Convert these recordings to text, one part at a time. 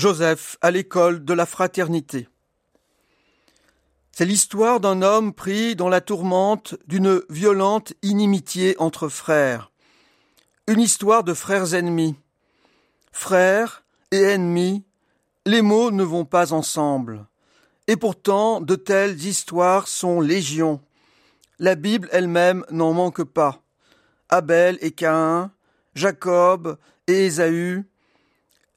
Joseph à l'école de la fraternité. C'est l'histoire d'un homme pris dans la tourmente d'une violente inimitié entre frères. Une histoire de frères ennemis. Frères et ennemis, les mots ne vont pas ensemble. Et pourtant, de telles histoires sont légion. La Bible elle-même n'en manque pas. Abel et Caïn, Jacob et Ésaü,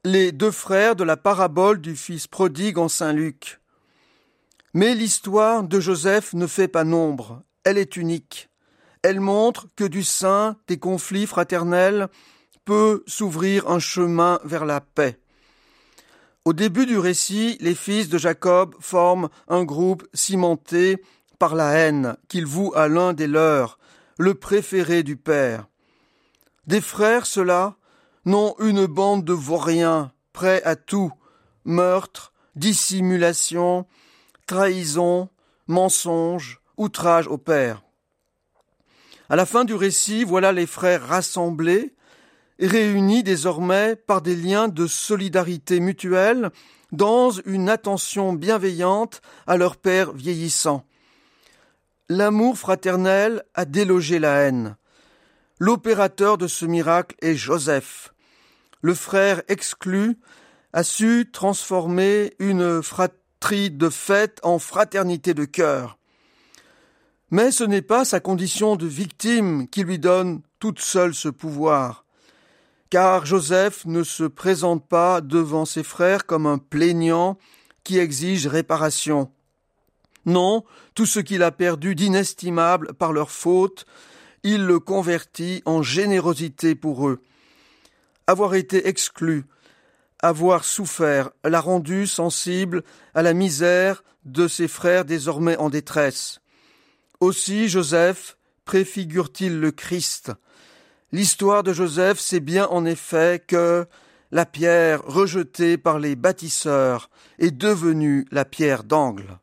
les deux frères de la parabole du fils prodigue en Saint Luc. Mais l'histoire de Joseph ne fait pas nombre, elle est unique. Elle montre que du sein des conflits fraternels peut s'ouvrir un chemin vers la paix. Au début du récit, les fils de Jacob forment un groupe cimenté par la haine qu'ils vouent à l'un des leurs, le préféré du père. Des frères, ceux-là, n'ont une bande de vauriens, prêts à tout, meurtre, dissimulation, trahison, mensonge, outrage au père. À la fin du récit, voilà les frères rassemblés, réunis désormais par des liens de solidarité mutuelle dans une attention bienveillante à leur père vieillissant. L'amour fraternel a délogé la haine. L'opérateur de ce miracle est Joseph. Le frère exclu a su transformer une fratrie de fête en fraternité de cœur. Mais ce n'est pas sa condition de victime qui lui donne toute seule ce pouvoir, car Joseph ne se présente pas devant ses frères comme un plaignant qui exige réparation. Non, tout ce qu'il a perdu d'inestimable par leur faute, il le convertit en générosité pour eux. Avoir été exclu, avoir souffert, l'a rendu sensible à la misère de ses frères désormais en détresse. Aussi Joseph préfigure-t-il le Christ. L'histoire de Joseph, c'est bien en effet que la pierre rejetée par les bâtisseurs est devenue la pierre d'angle.